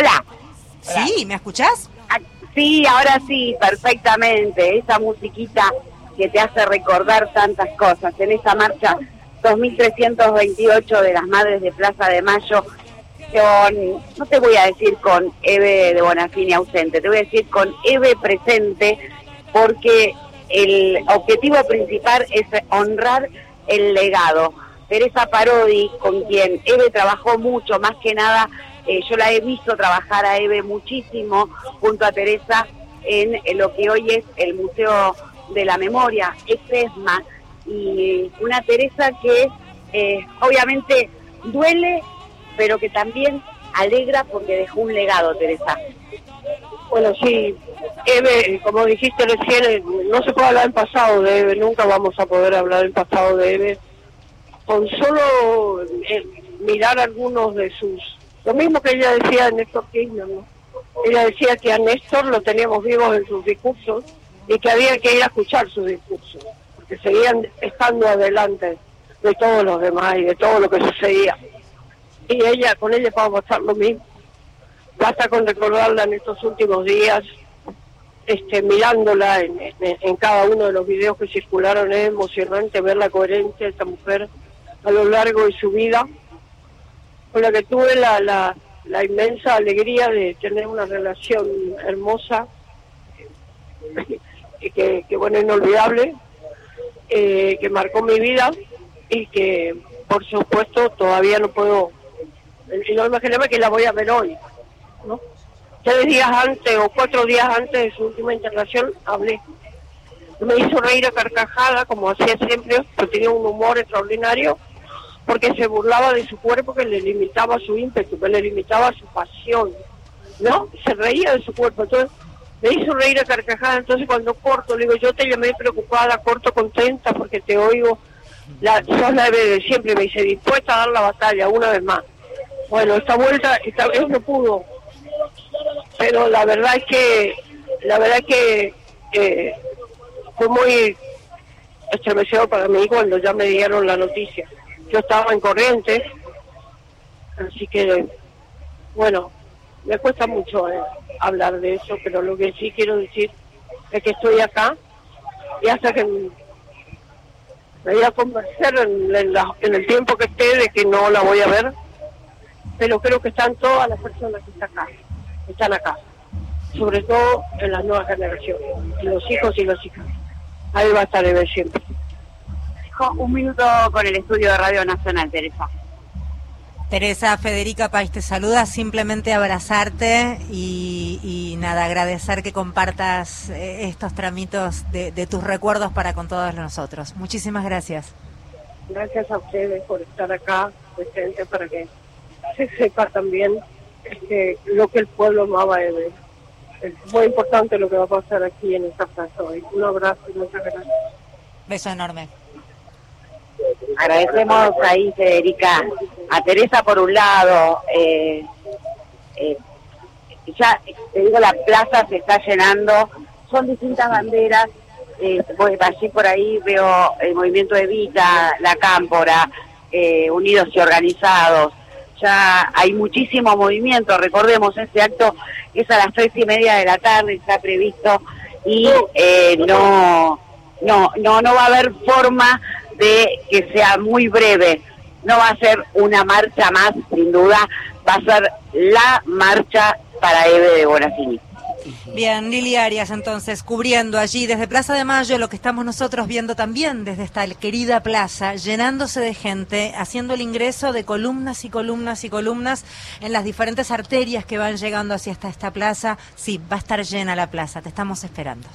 Hola. Sí, ¿me escuchás? Ah, sí, ahora sí, perfectamente. Esa musiquita que te hace recordar tantas cosas. En esa marcha 2328 de las Madres de Plaza de Mayo, con, no te voy a decir con Eve de Bonafini ausente, te voy a decir con Eve presente, porque el objetivo principal es honrar el legado. Teresa Parodi, con quien Eve trabajó mucho, más que nada, eh, yo la he visto trabajar a Eve muchísimo junto a Teresa en, lo que hoy es el Museo de la Memoria, ESMA, y una Teresa que eh, obviamente duele, pero que también alegra porque dejó un legado, Teresa. Bueno, sí, Eve, como dijiste recién, no se puede hablar del pasado de Eve, nunca vamos a poder hablar del pasado de Eve. Con solo eh, mirar algunos de sus... Lo mismo que ella decía de Néstor Kirchner, ¿no? Ella decía que a Néstor lo teníamos vivos en sus discursos y que había que ir a escuchar sus discursos, porque seguían estando adelante de todos los demás y de todo lo que sucedía. Y ella, con ella vamos a pasar lo mismo basta con recordarla en estos últimos días, este, mirándola en, cada uno de los videos que circularon, es emocionante ver la coherencia de esta mujer a lo largo de su vida, con la que tuve la, la, inmensa alegría de tener una relación hermosa, que, que bueno, inolvidable, eh, que marcó mi vida y que por supuesto todavía no puedo, y no imaginarme que la voy a ver hoy, ¿no? Tres días antes o cuatro días antes de su última internación hablé. Me hizo reír a carcajada, como hacía siempre, pero tenía un humor extraordinario, porque se burlaba de su cuerpo que le limitaba su ímpetu, que le limitaba su pasión, ¿no? Se reía de su cuerpo. Entonces, me hizo reír a carcajada. Entonces, cuando corto, le digo, yo te llamé preocupada, corto contenta, porque te oigo, la, sos la de siempre. Me dice, dispuesta a dar la batalla una vez más. Bueno, esta vuelta, esta vez no pudo, pero la verdad es que la verdad es que eh, fue muy estremecedor para mí cuando ya me dieron la noticia. Yo estaba en corriente, así que bueno, me cuesta mucho eh, hablar de eso, pero lo que sí quiero decir es que estoy acá y hasta que me voy a convencer en, en el tiempo que esté de que no la voy a ver, pero creo que están todas las personas que están acá están acá, sobre todo en las nuevas generaciones, los hijos y las hijas. Ahí va a estar Eve Un minuto con el estudio de Radio Nacional, Teresa. Teresa Federica País te saluda, simplemente abrazarte y, nada, agradecer que compartas eh, estos tramitos de, de, tus recuerdos para con todos nosotros. Muchísimas gracias. Gracias a ustedes por estar acá presente para que se sepa también este, lo que el pueblo amaba Es muy importante lo que va a pasar aquí en esta plaza hoy. Un abrazo y muchas gracias. Beso enorme. Agradecemos ahí, Federica, a Teresa por un lado. Eh, eh, ya, te digo, la plaza se está llenando. Son distintas banderas. Eh, allí por ahí veo el movimiento de Vita, la Cámpora, eh, unidos y organizados ya hay muchísimo movimiento, recordemos, este acto es a las tres y media de la tarde, está previsto y no, no, no, no va a haber forma de que sea muy breve, no va a ser una marcha más, sin duda, va a ser la marcha para Eve de Bonafini. Bien, Lili Arias, entonces, cubriendo allí desde Plaza de Mayo lo que estamos nosotros viendo también desde esta querida plaza, llenándose de gente, haciendo el ingreso de columnas y columnas y columnas en las diferentes arterias que van llegando hacia esta plaza. Sí, va a estar llena la plaza, te estamos esperando.